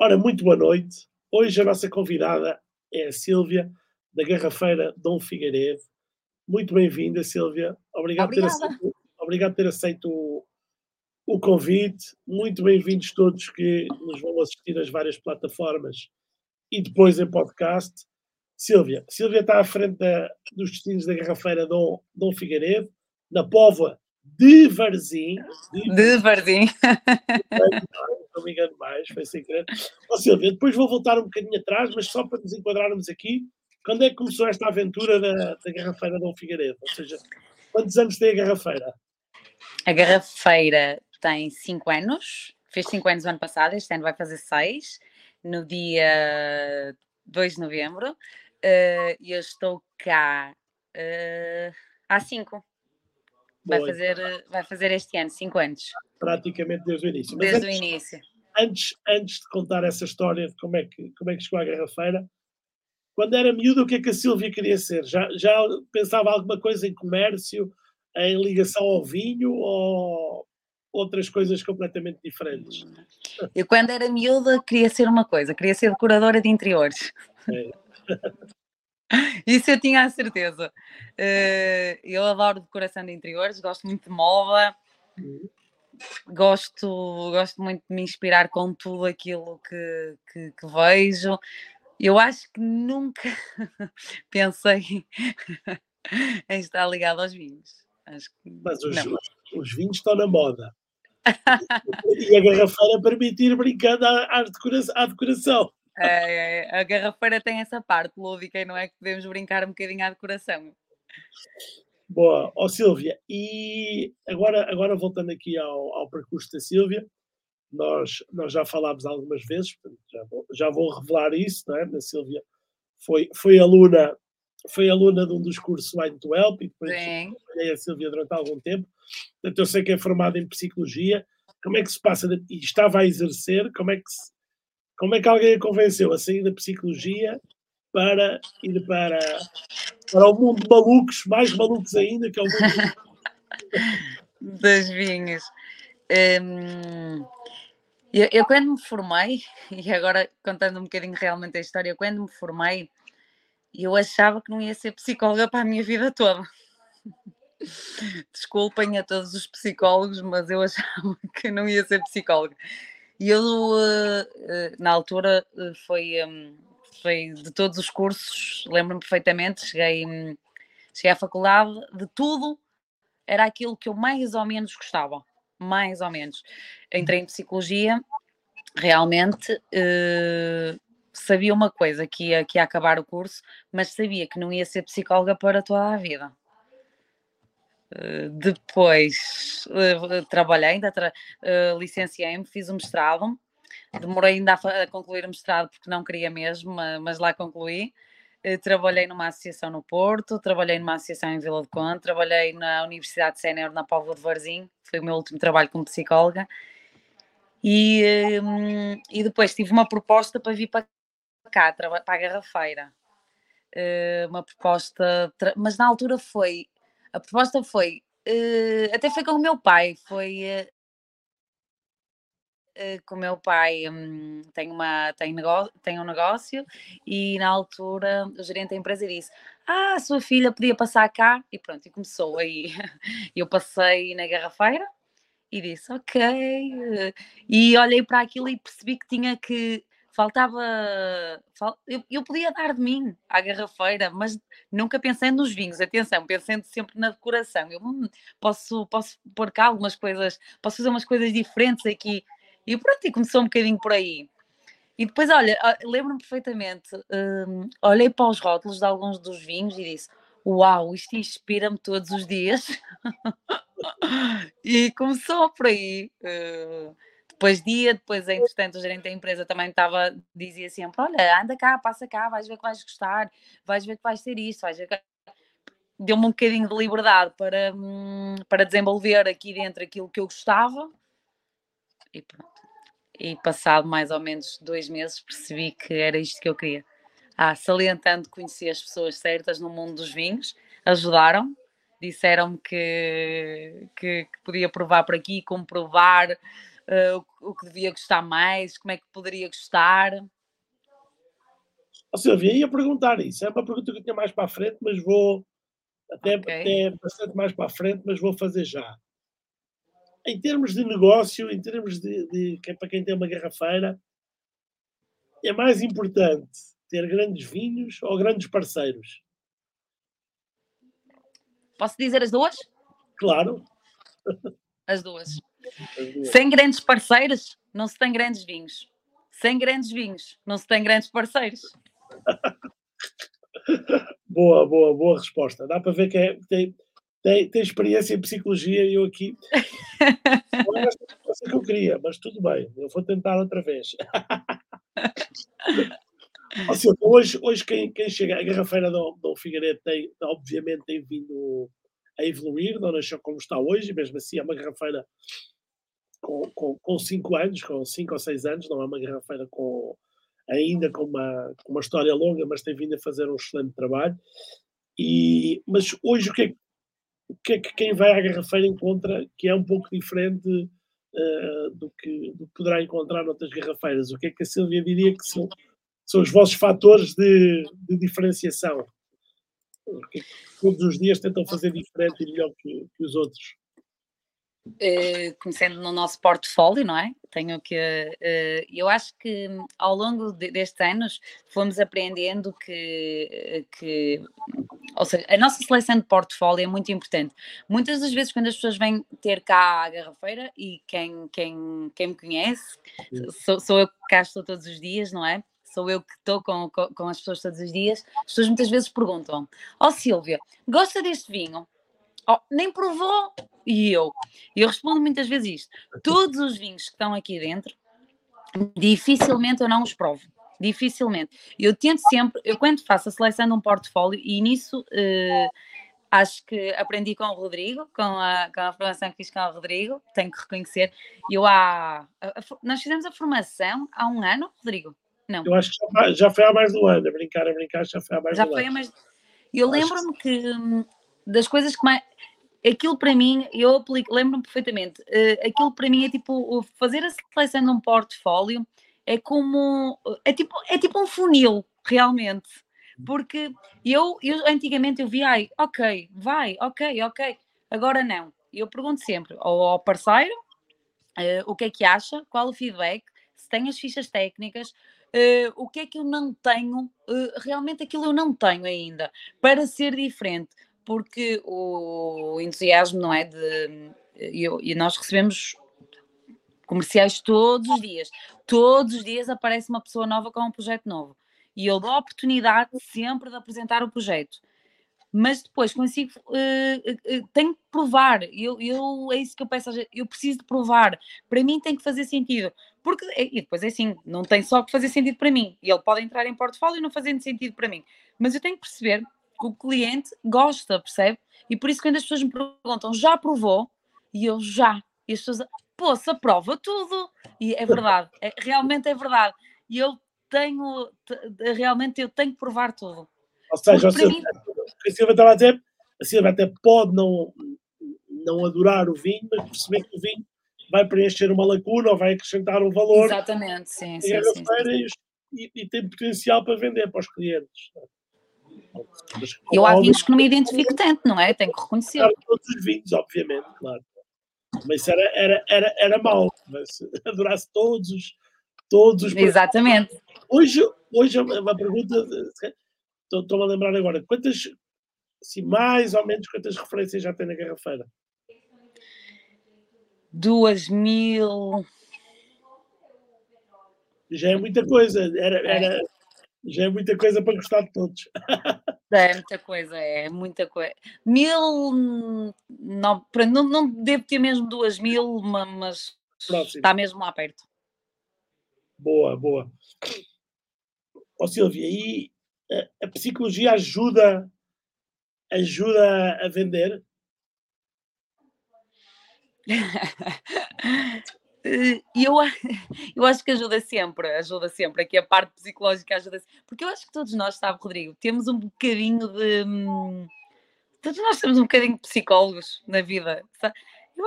Ora, muito boa noite. Hoje a nossa convidada é a Sílvia, da Garrafeira Dom Figueiredo. Muito bem-vinda, Sílvia. Obrigado, por ter aceito, obrigado por ter aceito o, o convite. Muito bem-vindos todos que nos vão assistir às várias plataformas e depois em podcast. Sílvia, Sílvia está à frente da, dos destinos da Garrafeira Dom, Dom Figueiredo, na Póvoa de Varzim. De, de Varzim. Não me engano mais, foi sem querer. Ó Silvia, depois vou voltar um bocadinho atrás, mas só para nos enquadrarmos aqui, quando é que começou esta aventura da, da Garrafeira Dom Figueiredo? Ou seja, quantos anos tem a Garrafeira? A Garrafeira tem 5 anos, fez 5 anos no ano passado, este ano vai fazer 6, no dia 2 de novembro, uh, e eu estou cá uh, há 5. Vai fazer, vai fazer este ano, 5 anos. Praticamente desde o início. Mas desde antes, o início. Antes, antes de contar essa história de como é que, como é que chegou à Garrafeira, quando era miúdo, o que é que a Silvia queria ser? Já, já pensava alguma coisa em comércio, em ligação ao vinho ou outras coisas completamente diferentes? Eu, quando era miúda, queria ser uma coisa, queria ser decoradora de interiores. É. Isso eu tinha a certeza. Uh, eu adoro decoração de interiores, gosto muito de moda, gosto, gosto muito de me inspirar com tudo aquilo que, que, que vejo. Eu acho que nunca pensei em estar ligado aos vinhos. Acho que, Mas os, os, os, vinhos estão na moda. e a garrafeira permitir brincando à, à, decoração, à decoração. É, a garrafeira tem essa parte lúdica e não é que podemos brincar um bocadinho à decoração. Boa, ó oh, Silvia, e agora, agora voltando aqui ao, ao percurso da Silvia, nós, nós já falámos algumas vezes, já vou, já vou revelar isso, não é? A Silvia foi, foi aluna foi aluna de um dos cursos Wine to Help e depois trabalhei a Silvia durante algum tempo. Portanto, eu sei que é formada em psicologia. Como é que se passa de, e estava a exercer? Como é que se, como é que alguém a convenceu a sair da psicologia para ir para, para o mundo de malucos, mais malucos ainda, que é o mundo das vinhas? Hum, eu, eu, quando me formei, e agora contando um bocadinho realmente a história, quando me formei, eu achava que não ia ser psicóloga para a minha vida toda. Desculpem a todos os psicólogos, mas eu achava que não ia ser psicóloga. E eu, eh, eh, na altura, eh, foi, hum, foi de todos os cursos, lembro-me perfeitamente, cheguei, hum, cheguei à faculdade, de tudo, era aquilo que eu mais ou menos gostava, mais ou menos. Entrei em psicologia, realmente sabia uma coisa, que ia, que ia acabar o curso, mas sabia que não ia ser psicóloga para toda a vida. Eh, depois uh, trabalhei, ainda tra uh, licenciei-me, fiz o mestrado. Demorei ainda a, a, concluir o mestrado porque não queria mesmo, mas lá concluí. trabalhei numa associação no Porto, trabalhei numa associação em Vila de Conde, trabalhei na Universidade Sénior na Póvoa de Varzim, foi o meu último trabalho como psicóloga. E, um, e depois tive uma proposta para vir para cá, para a Garrafeira. uma proposta, mas na altura foi a proposta foi, uh, até foi com o meu pai, foi uh, com o meu pai, um, tem, uma, tem, negócio, tem um negócio e na altura o gerente da empresa disse: Ah, a sua filha podia passar cá e pronto, e começou aí. Eu passei na garrafeira e disse: Ok. E olhei para aquilo e percebi que tinha que faltava. Fal, eu, eu, podia dar de mim à garrafeira, mas nunca pensando nos vinhos, atenção, pensando sempre na decoração. Eu hum, posso, posso pôr cá algumas coisas, posso fazer umas coisas diferentes aqui. E pronto, e começou um bocadinho por aí. E depois, olha, lembro-me perfeitamente, hum, olhei para os rótulos de alguns dos vinhos e disse: Uau, isto inspira-me todos os dias. e começou por aí. Uh, depois dia, depois entretanto o gerente da empresa também estava, dizia sempre, olha, anda cá, passa cá, vais ver que vais gostar, vais ver que vais ter isto, vais ver que... Deu-me um bocadinho de liberdade para, hum, para desenvolver aqui dentro aquilo que eu gostava e pronto. E passado mais ou menos dois meses percebi que era isto que eu queria. Ah, salientando conheci as pessoas certas no mundo dos vinhos, ajudaram, disseram-me que, que, que, podia provar por aqui, como provar, uh, o, o, que devia gostar mais, como é que poderia gostar. Oh, Silvia, ia perguntar isso. É uma pergunta que eu tinha mais para a frente, mas vou até, okay. até bastante mais para a frente, mas vou fazer já. Em termos de negócio, em termos de, de, de para quem tem uma garrafeira, é mais importante ter grandes vinhos ou grandes parceiros? Posso dizer as duas? Claro. As duas. Sem grandes parceiros, não se tem grandes vinhos. Sem grandes vinhos, não se tem grandes parceiros. boa, boa, boa resposta. Dá para ver que é, tem, tem, tem experiência em psicologia e eu aqui. Não era a que eu queria, mas tudo bem, eu vou tentar outra vez. Seja, hoje, hoje quem, quem chega, a garrafeira do, do Figueiredo tem, obviamente, tem vindo a evoluir, não nasceu como está hoje, mesmo assim é uma garrafeira com, com, com cinco anos, com cinco ou seis anos, não é uma garrafeira com, ainda com uma, com uma história longa, mas tem vindo a fazer um excelente trabalho. E, mas hoje o que, é, o que é que quem vai à garrafeira encontra que é um pouco diferente uh, do, que, do que poderá encontrar noutras garrafeiras? O que é que a Silvia diria que são, são os vossos fatores de, de diferenciação? Que todos os dias tentam fazer diferente e melhor que, que os outros? Uh, conhecendo no nosso portfólio, não é? Tenho que. Uh, eu acho que ao longo de, destes anos fomos aprendendo que, que. Ou seja, a nossa seleção de portfólio é muito importante. Muitas das vezes, quando as pessoas vêm ter cá a garrafeira, e quem, quem, quem me conhece, sou, sou eu que cá estou todos os dias, não é? Sou eu que estou com, com, com as pessoas todos os dias. As pessoas muitas vezes perguntam: Ó oh, Silvia, gosta deste vinho? Oh, nem provou. E eu? Eu respondo muitas vezes isto. Todos os vinhos que estão aqui dentro, dificilmente eu não os provo. Dificilmente. Eu tento sempre, eu quando faço a seleção de um portfólio, e nisso uh, acho que aprendi com o Rodrigo, com a, com a formação que fiz com o Rodrigo, tenho que reconhecer. Eu há. A, a, nós fizemos a formação há um ano, Rodrigo? Não. Eu acho que já, já foi há mais de um ano, a brincar, a brincar, já foi há mais já de um ano. Mais... Eu lembro-me que, que hum, das coisas que mais aquilo para mim, eu aplico, lembro-me perfeitamente, uh, aquilo para mim é tipo fazer a seleção de um portfólio é como é tipo, é tipo um funil, realmente. Porque eu, eu antigamente eu via, ai, ok, vai, ok, ok. Agora não. Eu pergunto sempre ao, ao parceiro uh, o que é que acha, qual o feedback, se tem as fichas técnicas, Uh, o que é que eu não tenho, uh, realmente aquilo eu não tenho ainda, para ser diferente porque o entusiasmo, não é? De, e, nós recebemos comerciais todos os dias. Todos os dias aparece uma pessoa nova com um projeto novo. E eu dou a oportunidade sempre de apresentar o projeto. Mas depois consigo, uh, uh, tenho que provar. Eu, eu, é isso que eu peço. Eu preciso de provar. Para mim tem que fazer sentido. Porque, e depois é assim, não tem só que fazer sentido para mim. E ele pode entrar em portfólio não fazendo sentido para mim. Mas eu tenho que perceber o cliente gosta, percebe? E por isso quando as pessoas me perguntam, já provou? E eu já. E as pessoas, pô, se aprova tudo. E é verdade, é, realmente é verdade. E eu tenho, realmente eu tenho que provar tudo. Ou seja, a Silva, mim... a Silva estava a dizer, a Silva até pode não, não adorar o vinho, mas perceber que o vinho vai preencher uma lacuna ou vai acrescentar um valor. Exatamente, sim. sim, sim, sim. E, e, tem potencial para vender para os clientes. Eu há vinhos que não me identifico tanto, não é? Tenho que reconhecer. Todos os vinhos, obviamente, claro. Mas era, era, era, era mau, mas adorasse todos os. Todos os Exatamente. Hoje, hoje uma pergunta, estou-me a lembrar agora, quantas, assim, mais ou menos, quantas referências já tem na garrafeira? Duas mil. Já é muita coisa. Era, era, já é muita coisa para gostar de todos. É muita coisa, é muita coisa. Mil, não, não, não devo ter mesmo duas mil, mas Próximo. está mesmo lá perto. Boa, boa. Ó oh, Silvia, e a, a psicologia ajuda, ajuda a vender? Eh, eu, eu acho que ajuda sempre, ajuda sempre, aqui a parte psicológica ajuda sempre, porque eu acho que todos nós, sabe, Rodrigo, temos um bocadinho de. Hum, todos nós temos um bocadinho de psicólogos na vida. Eu,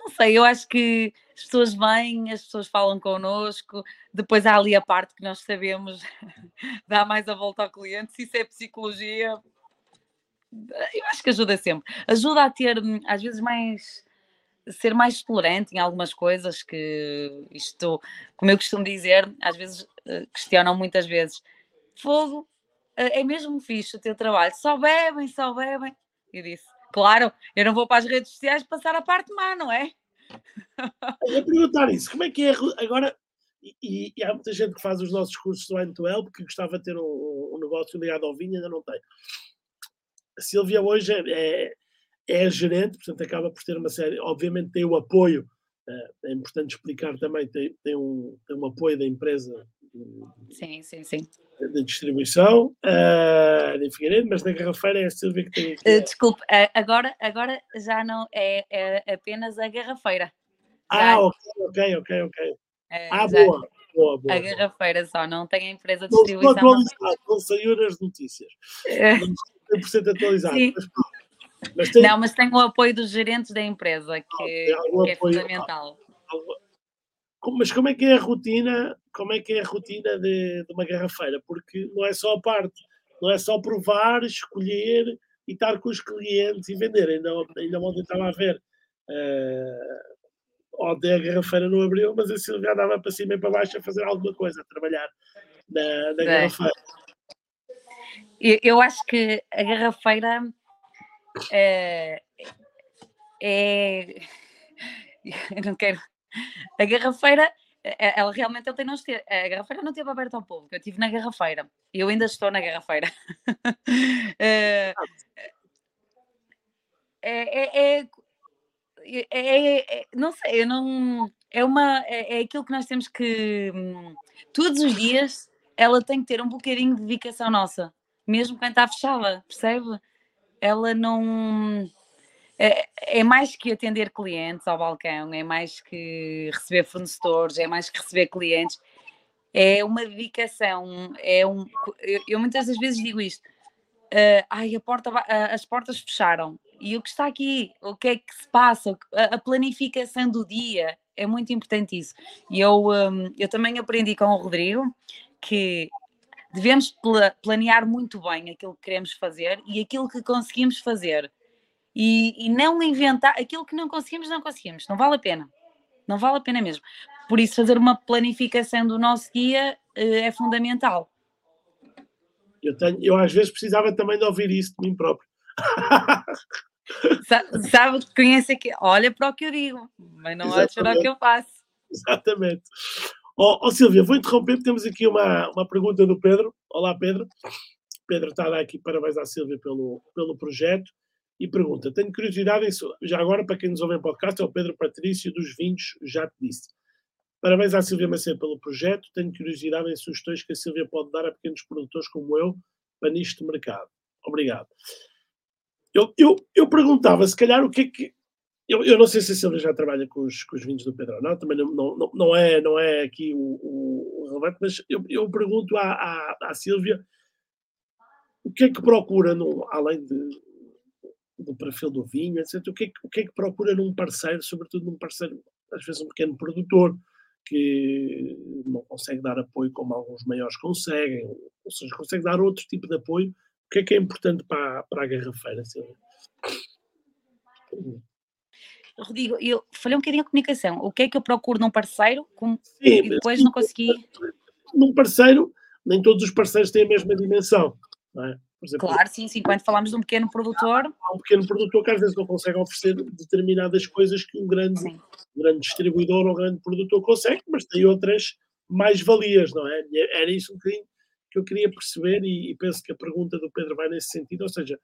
não sei, eu acho que as pessoas vêm, as pessoas falam connosco, depois há ali a parte que nós sabemos dar mais a volta ao cliente, se isso é psicologia, eu acho que ajuda sempre. Ajuda a ter, às vezes, mais ser mais tolerante em algumas coisas que isto, como eu costumo dizer, às vezes eh, questionam muitas vezes. Fogo, eh, é mesmo fixe o teu trabalho, só bebem, só bebem. Eu disse, claro, eu não vou para as redes sociais passar a parte má, não é? Eu ia perguntar isso, como é que é agora? E, e, há muita gente que faz os nossos cursos do End to Help que gostava de ter um, um negócio ligado ao vinho, ainda não tem. A Silvia hoje é, é é gerente, portanto acaba por ter uma série, obviamente tem o apoio, eh, é importante explicar também, tem, tem, um, tem um apoio da empresa sim, sim, sim. de distribuição uh, Figueiredo, mas na garrafeira é a Silvia que tem. Aqui. Uh, desculpe, agora, agora já não é, é apenas a garrafeira. Ah, ok, ok, ok, ok. É, ah, boa, boa, boa. A garrafeira só, não tem a empresa de distribuição. Não, não, não saiu nas notícias. É. Não 100% atualizado. Sim. Mas, mas tem... Não, mas tem o apoio dos gerentes da empresa, que, ah, que é fundamental. Mas como é que é a rotina? Como é que é a rotina de, de, uma garrafeira? Porque não é só a parte, não é só provar, escolher e estar com os clientes e vender. Ainda, ainda ontem estava a ver. Uh, ontem a garrafeira não abriu, mas a Silvia andava para cima e para baixo a fazer alguma coisa, a trabalhar na, na garrafeira. Eu acho que a garrafeira é, é, eu não quero. A garrafeira, é, ela realmente ele tem não ter. A garrafeira não esteve aberta ao público. Eu estive na garrafeira. Eu ainda estou na garrafeira. É, é, é, não sei, eu não. É uma. É, aquilo que nós temos que. Hum, todos os dias ela tem que ter um bocadinho de dedicação nossa, mesmo quando está fechada, percebe? Ela não. É, é, mais que atender clientes ao balcão, é mais que receber fornecedores, é mais que receber clientes, é uma dedicação. É um, eu, eu muitas das vezes digo isto: uh, ai, a porta, uh, as portas fecharam, e o que está aqui, o que é que se passa, a, planificação do dia, é muito importante isso. E eu, um, eu também aprendi com o Rodrigo que devemos planear muito bem aquilo que queremos fazer e aquilo que conseguimos fazer. E, e, não inventar aquilo que não conseguimos, não conseguimos, não vale a pena. Não vale a pena mesmo. Por isso, fazer uma planificação do nosso dia uh, é fundamental. Eu, tenho, eu às vezes precisava também de ouvir isso de mim próprio. sabe, sabe, conhece que olha para o que eu digo, mas não olha para o que eu faço. Exatamente. Ó oh, oh, Silvia, vou interromper, temos aqui uma, uma pergunta do Pedro. Olá, Pedro. Pedro está aqui parabéns à Silvia pelo, pelo projeto e pergunta: Tenho curiosidade, em, já agora, para quem nos ouve em podcast, é o Pedro Patrício dos Vinhos, já te disse. Parabéns à Silvia Macedo pelo projeto. Tenho curiosidade em sugestões que a Silvia pode dar a pequenos produtores como eu para nisto de mercado. Obrigado. Eu, eu, eu perguntava, se calhar, o que é que eu, eu, não sei se a Silvia já trabalha com os, com os vinhos do Pedro ou não, também não, não, não, é, não é aqui o, relevante, mas eu, eu pergunto à, à, à, Silvia o que é que procura, no, além de, do perfil do vinho, etc., o que, é que, o que é que procura num parceiro, sobretudo num parceiro, às vezes um pequeno produtor, que não consegue dar apoio como alguns maiores conseguem, ou seja, consegue dar outro tipo de apoio. O que é que é importante para, para a garrafeira, Silvia? Rodrigo, eu falei um bocadinho a comunicação. O que é que eu procuro num parceiro como, sim, e depois sim, não consegui. Num parceiro, nem todos os parceiros têm a mesma dimensão. É? Exemplo, claro, sim, sim. Quando falamos de um pequeno produtor. Há um pequeno produtor que às vezes não consegue oferecer determinadas coisas que um grande, um grande distribuidor ou um grande produtor consegue, mas tem outras mais-valias, não é? Era isso um bocadinho que eu queria perceber e, e penso que a pergunta do Pedro vai nesse sentido, ou seja,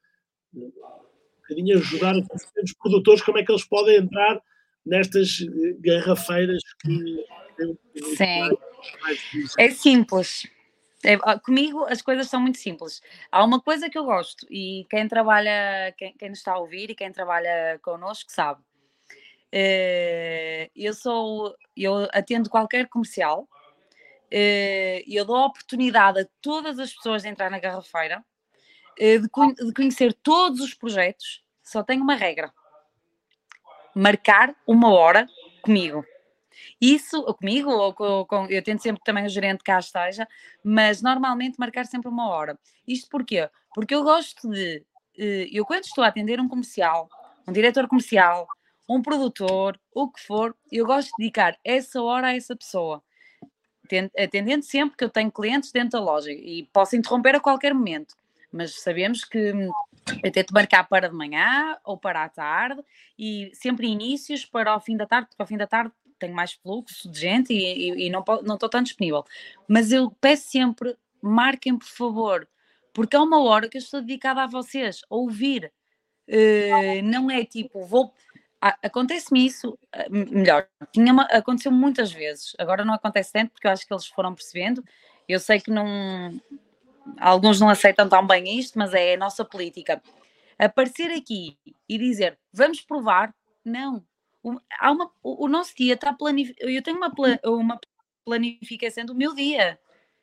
bocadinho ajudar os produtores como é que eles podem entrar nestas eh, garrafeiras que Sim. É simples. É, comigo as coisas são muito simples. Há uma coisa que eu gosto e quem trabalha, quem, quem nos está a ouvir e quem trabalha connosco sabe. Eh, eu sou, eu atendo qualquer comercial, eh, eu dou a oportunidade a todas as pessoas de entrar na garrafeira eh, de, conhecer todos os projetos, só tem uma regra. marcar uma hora comigo. Isso, comigo, ou com, eu tento sempre também o gerente cá esteja, mas normalmente marcar sempre uma hora. Isto porquê? Porque eu gosto de, eh, eu quando estou a atender um comercial, um diretor comercial, um produtor, o que for, eu gosto de dedicar essa hora a essa pessoa. Atendendo sempre que eu tenho clientes dentro da loja e posso interromper a qualquer momento, mas sabemos que hum, eu tento marcar para de manhã ou para a tarde e sempre inícios para o fim da tarde, porque ao fim da tarde tenho mais fluxo de gente e, e, e não, não estou tão disponível. Mas eu peço sempre, marquem por favor, porque é uma hora que eu estou dedicada a vocês, a ouvir. Uh, não é tipo, vou. Acontece-me isso, eh, melhor, tinha uma, aconteceu muitas vezes, agora não acontece tanto porque eu acho que eles foram percebendo. Eu sei que não, alguns não aceitam tão bem isto, mas é a nossa política. Aparecer aqui e dizer vamos provar, não. O, há uma, o, o nosso dia está planificado. Eu tenho uma, uma planificação do meu dia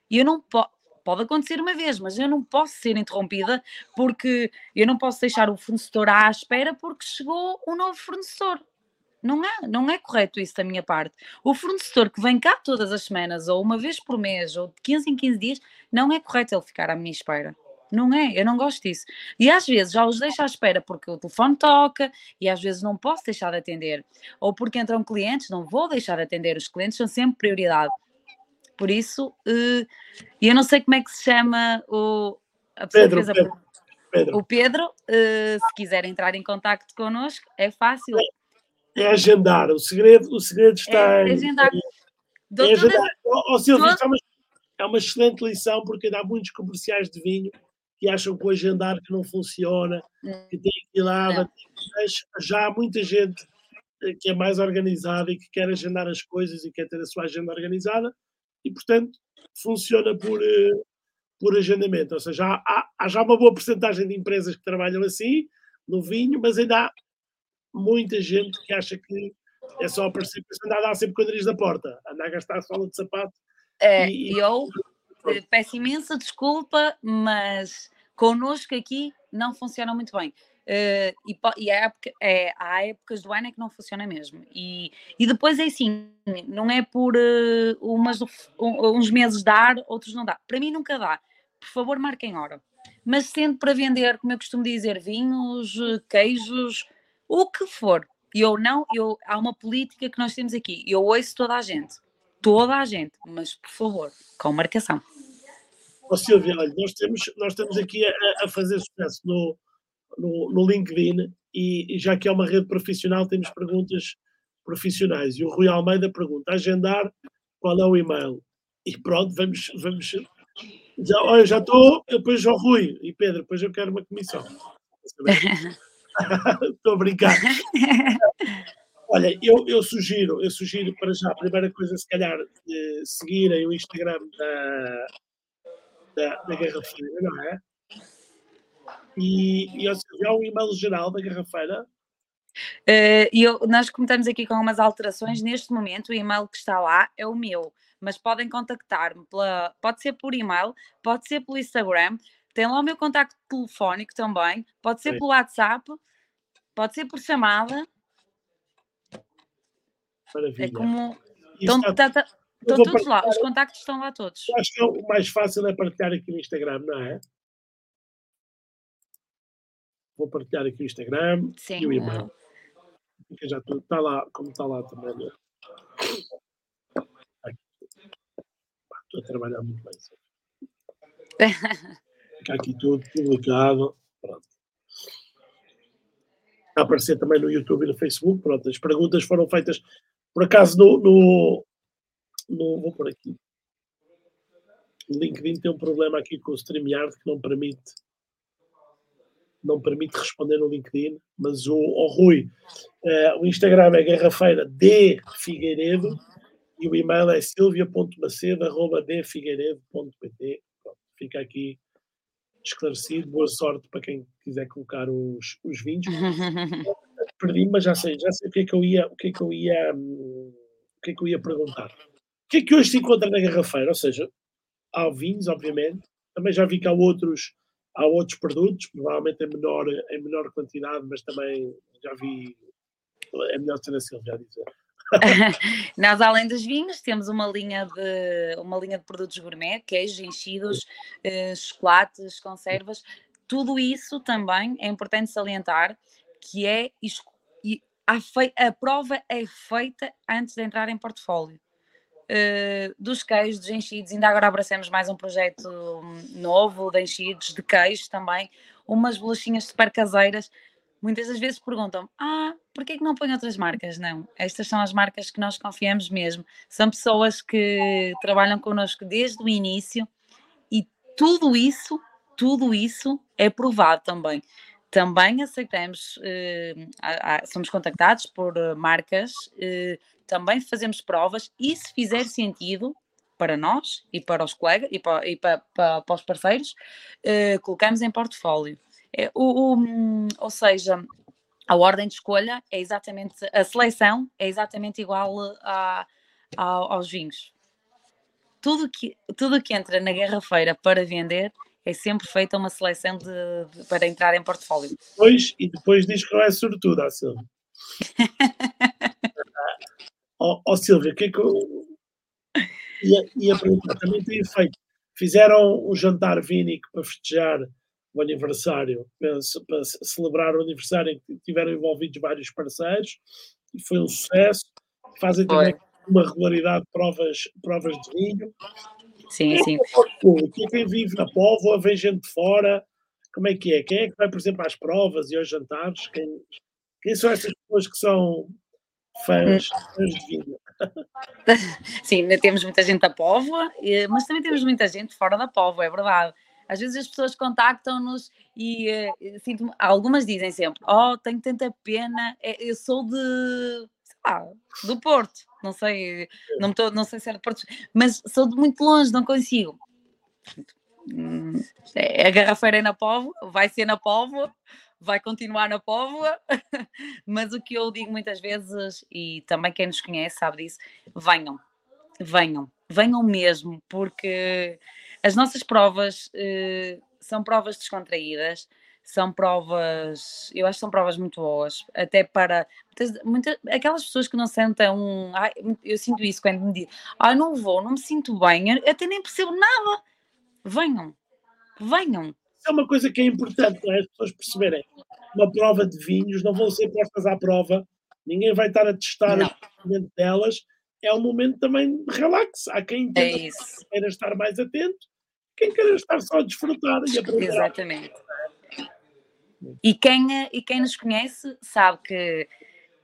e eu não posso. Pode acontecer uma vez, mas eu não posso ser interrompida porque eu não posso deixar o fornecedor à espera porque chegou um novo fornecedor. Não é, não é correto isso da minha parte. O fornecedor que vem cá todas as semanas, ou uma vez por mês, ou de 15 em 15 dias, não é correto ele ficar à minha espera. Não é, eu não gosto disso. E às vezes já os deixo à espera porque o telefone toca e às vezes não posso deixar de atender. Ou porque entram clientes, não vou deixar de atender. Os clientes são sempre prioridade. Por isso, uh, eu não sei como é que se chama o, a pessoa Pedro, que fez a Pedro, Pedro. O Pedro, uh, se quiser entrar em contato connosco, é fácil é agendar. O segredo, o segredo está é, agendar. em. É agendar. Oh, Silvio, isto é uma, é uma excelente lição, porque há muitos comerciais de vinho que acham que o agendar que não funciona, que tem que ir lá, mas já há muita gente eh, que é mais organizada e que quer agendar as coisas e quer ter a sua agenda organizada e, portanto, funciona por, eh, por agendamento. Ou seja, há, há já uma boa porcentagem de empresas que trabalham assim, no vinho, mas ainda há muita gente que acha que é só aparecer, andar a dar sempre quadris da porta, andar a gastar a sola de sapato. É, e, eu e... peço imensa desculpa, mas connosco aqui não funciona muito bem. Uh, e, e é, é, há épocas do ano é que não funciona mesmo. E, e depois é assim, não é por uh, umas, um, uns meses dar, outros não dá. Para mim nunca dá. Por favor, marquem hora. Mas sendo para vender, como eu costumo dizer, vinhos, queijos, o que for. Eu não, eu, há uma política que nós temos aqui. Eu ouço toda a gente, toda a gente, mas por favor, com marcação. Oh, Silvia, olha, nós temos, nós estamos aqui a, a fazer sucesso no, no, no LinkedIn e, e, já que é uma rede profissional, temos perguntas profissionais. E o Rui Almeida pergunta: agendar qual é o e-mail? E pronto, vamos. vamos já, olha, já estou, depois ao Rui e Pedro, depois eu quero uma comissão. Estou a brincar. Olha, eu, eu, sugiro, eu sugiro para já, a primeira coisa, se calhar, seguirem o Instagram da, da, da Garrafeira, não é? E, e há um e-mail geral da Garrafeira. Uh, eu, nós comentamos aqui com algumas alterações. Neste momento, o e-mail que está lá é o meu, mas podem contactar-me, pode ser por e-mail, pode ser pelo Instagram, tem lá o meu contacto telefónico também, pode ser Sim. pelo WhatsApp, pode ser por chamada. Maravilha. É como. Estão, tá, tá, estão todos partilhar. lá, os contactos estão lá todos. Eu acho que é o mais fácil é partilhar aqui no Instagram, não é? Vou partilhar aqui o Instagram Sim, e o e-mail. É. Já está lá, como está lá também. Né? Estou a trabalhar muito bem. Fica aqui tudo publicado. Pronto. A aparecer também no YouTube e no Facebook. Pronto, as perguntas foram feitas por acaso no. no, no vou por aqui. O LinkedIn tem um problema aqui com o StreamYard que não permite não permite responder no LinkedIn, mas o, o Rui, uh, o Instagram é garrafeira de Figueiredo e o e-mail é silvia.macedo.dfigueiredo.pt. Fica aqui esclarecido. Boa sorte para quem quiser colocar os, os vinhos. Perdi, mas já sei, já sei o que é que eu ia, o que é que eu ia, o que é que eu ia perguntar. O que é que hoje se encontra na garrafeira? Ou seja, há vinhos, obviamente. Também já vi que há outros, há outros produtos, provavelmente em menor, em menor quantidade, mas também já vi é melhor ser a Silvia a dizer. Nós, além dos vinhos, temos uma linha de, uma linha de produtos gourmet, queijos, enchidos, eh, chocolates, conservas. Tudo isso também é importante salientar que é a, a prova é feita antes de entrar em portfólio. Uh, dos queijos, dos enchidos, ainda agora abracemos mais um projeto novo de enchidos, de queijos também, umas bolachinhas super caseiras. Muitas das vezes perguntam: Ah, porquê que não põe outras marcas? Não, estas são as marcas que nós confiamos mesmo. São pessoas que trabalham connosco desde o início e tudo isso, tudo isso é provado também também aceitamos, eh, somos contactados por eh, marcas, eh, também fazemos provas e se fizer sentido para nós e para os colegas e para, e para, para, para os parceiros, colocamos em portfólio. É, o, o, ou seja, a ordem de escolha é exatamente, a seleção é exatamente igual a, a, aos vinhos. Tudo que, tudo que entra na garrafeira para vender é sempre feita uma seleção de, de, para entrar em portfólio. Pois, e depois diz que não é sobretudo, a Silvia. Ó oh, oh, Silvia, o que é que eu ia, ia perguntar? Também tem feito. Fizeram um jantar vínico para festejar o aniversário, para, para celebrar o aniversário em que tiveram envolvidos vários parceiros e foi um sucesso. Fazem também foi. uma regularidade de provas, provas de vinho. Sim, sim. É quem vive na Póvoa, vem gente de fora, como é que é? Quem é que vai, por exemplo, às provas e aos jantares? Quem, quem são essas pessoas que são fãs, fãs de vinho? Sim, temos muita gente da Póvoa, mas também temos muita gente fora da Póvoa, é verdade. Às vezes as pessoas contactam-nos e uh, algumas dizem sempre: Oh, tenho tanta pena, é, eu sou de ah, do Porto, não sei, não, tô, não sei se é do Porto, mas sou de muito longe, não consigo. Hum, é, a garrafeira é na Póvoa, vai ser na Póvoa, vai continuar na Póvoa, mas o que eu digo muitas vezes, e também quem nos conhece sabe disso, venham, venham, venham mesmo, porque as nossas provas uh, são provas descontraídas, são provas, eu acho que são provas muito boas, até para muitas, muitas, aquelas pessoas que não sentem um. Ai, eu sinto isso quando me dizem, ah, não vou, não me sinto bem, eu até nem percebo nada. Venham, venham. É uma coisa que é importante, é? as pessoas perceberem. Uma prova de vinhos, não vão ser postas à prova, ninguém vai estar a testar não. o momento delas. É um momento também de relax. Há quem é queira estar mais atento, quem queira estar só a desfrutar e aprender. Exatamente. E quem, e quem nos conhece sabe que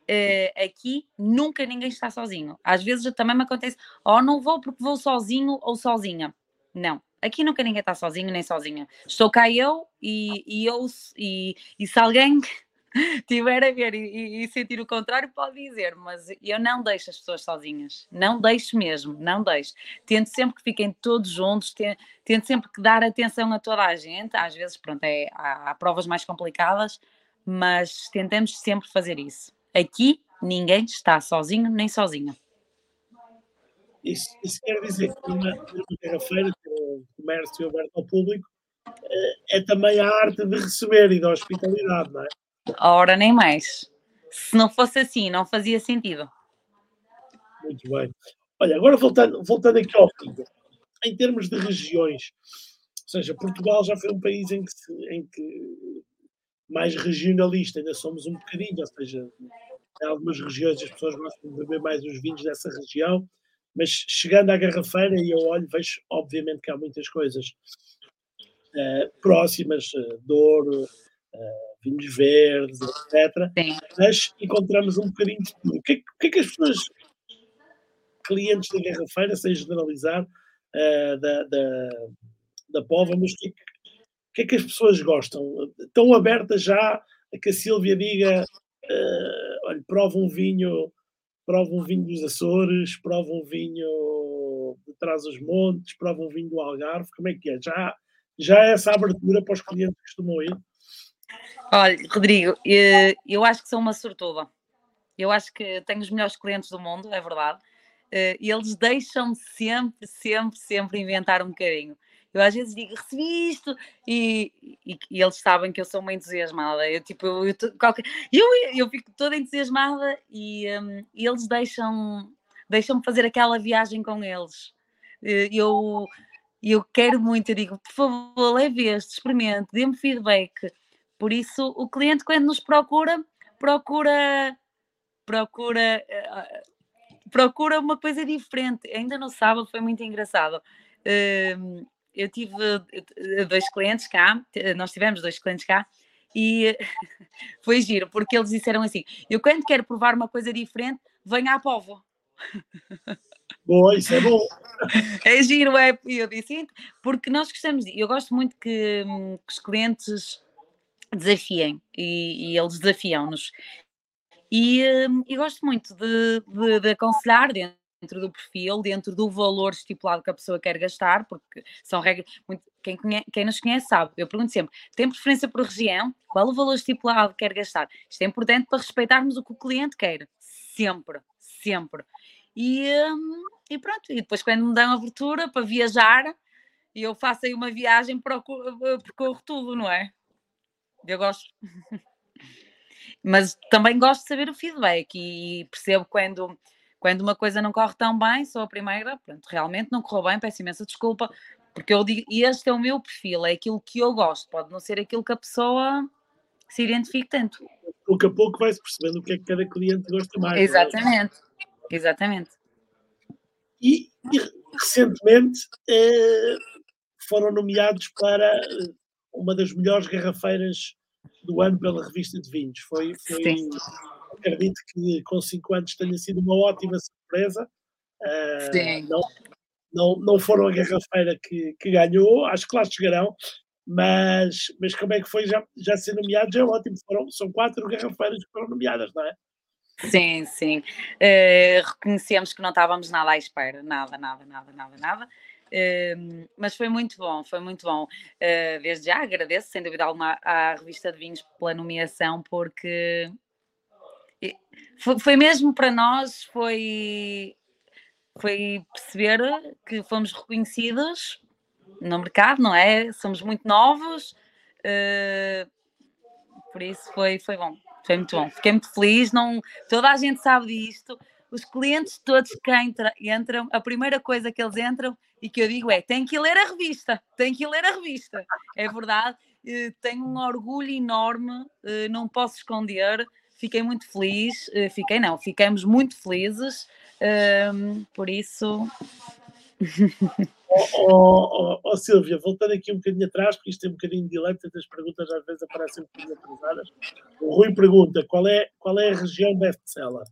uh, aqui nunca ninguém está sozinho. Às vezes também me acontece, oh, não vou porque vou sozinho ou sozinha. Não, aqui nunca ninguém está sozinho nem sozinha. Estou cá eu e, e eu e, e se alguém tiver a ver e, e, sentir o contrário, pode dizer, mas eu não deixo as pessoas sozinhas, não deixo mesmo, não deixo. Tento sempre que fiquem todos juntos, tento sempre que dar atenção a toda a gente. Às vezes, pronto, é, há, há provas mais complicadas, mas tentamos sempre fazer isso. Aqui ninguém está sozinho nem sozinha. Isso, isso quer dizer que uma, uma feira que o comércio aberto ao público é, é também a arte de receber e da hospitalidade, não é? Ora, nem mais. Se não fosse assim, não fazia sentido. Muito bem. Olha, agora voltando, voltando aqui ao fim, em termos de regiões, ou seja, Portugal já foi um país em que, em que mais regionalista, ainda somos um bocadinho, ou seja, em algumas regiões as pessoas gostam de beber mais os vinhos dessa região, mas chegando à garrafeira e eu olho, vejo obviamente que há muitas coisas uh, próximas, uh, Douro, uh, vinhos verdes, etc. Sim. Mas encontramos um bocadinho de tudo. O que, é, o que é que as pessoas, clientes da garrafeira, sem generalizar, uh, da, da, da Pova, mas o que, que, é que as pessoas gostam? Estão abertas já a que a Sílvia diga: uh, olha, prova um vinho. Prova um vinho dos Açores, prova um vinho de trás os montes, prova um vinho do Algarve, como é que é? Já, já é essa abertura para os clientes que costumam ir? Olha, Rodrigo, eh, eu acho que sou uma sortuda. Eu acho que tenho os melhores clientes do mundo, é verdade. Eh, e eles deixam-me sempre, sempre, sempre inventar um bocadinho. Eu às vezes digo, recebi isto, e, e, e eles sabem que eu sou uma entusiasmada. Eu, tipo, eu, eu, qualquer, eu, eu fico toda entusiasmada e, um, e eles deixam, deixam-me fazer aquela viagem com eles. Eh, eu, eu quero muito, eu digo, por favor, leve este, experimente, dê-me feedback. Por isso, o cliente, quando nos procura, procura, procura, uh, procura uma coisa diferente. Ainda no sábado foi muito engraçado. Uh, eu tive eh, dois clientes cá, nós tivemos dois clientes cá, e foi giro, porque eles disseram assim: Eu quando quero provar uma coisa diferente, venho à povo. Boa, isso é bom. É giro, é. Eu disse, porque nós gostamos, eu gosto muito que, hum, que os clientes desafiem e, e eles desafiam-nos. E, hum, e, gosto muito de, de, de aconselhar dentro do perfil, dentro do valor estipulado que a pessoa quer gastar, porque são regras. Muito, quem, conhece, quem nos conhece sabe, eu pergunto sempre: tem preferência por região? Qual o valor estipulado que quer gastar? Isto é importante para respeitarmos o que o cliente quer. Sempre, sempre. E, hum, e pronto, e depois quando me dão abertura para viajar, eu faço aí uma viagem, procuro, percorro tudo, não é? Eu gosto. Mas também gosto de saber o feedback e percebo quando quando uma coisa não corre tão bem, sou a primeira, pronto, realmente não correu bem, peço imensa desculpa, porque eu digo, e este é o meu perfil, é aquilo que eu gosto, pode não ser aquilo que a pessoa se identifique tanto. Pouco a pouco vai-se percebendo o que é que cada cliente gosta mais. É? Exatamente, é? exatamente. E, e recentemente eh, foram nomeados para uma das melhores garrafeiras do ano pela revista de vinhos. Foi, foi Sim acredito que com 5 anos tenha sido uma ótima surpresa. Uh, não, não, não foram a garrafeira que, que ganhou, acho que lá chegarão, mas, mas como é que foi já, já ser nomeados? É ótimo, foram, são quatro garrafeiras que foram nomeadas, não é? Sim, sim. Uh, reconhecemos que não estávamos nada à espera, nada, nada, nada, nada, nada. Mas foi muito bom, foi muito bom. Uh, desde já agradeço, sem dúvida alguma, à revista de vinhos pela nomeação, porque foi, foi mesmo para nós, foi, foi perceber que fomos reconhecidos no mercado, não é? Somos muito novos, uh, por isso foi, foi bom, foi muito bom. Fiquei muito feliz, não, toda a gente sabe disto. Os clientes todos que entra, entram, a primeira coisa que eles entram e que eu digo é: tem que ler a revista, tem que ler a revista. É verdade, uh, tenho um orgulho enorme, uh, não posso esconder fiquei muito feliz, eh, fiquei não, ficamos muito felizes, ehm, por isso. oh, oh, oh, oh, Silvia, voltando aqui um bocadinho atrás, porque isto tem um bocadinho de delay, as perguntas às vezes aparecem um bocadinho atrasadas. O Rui pergunta: qual é, qual é a região best-seller?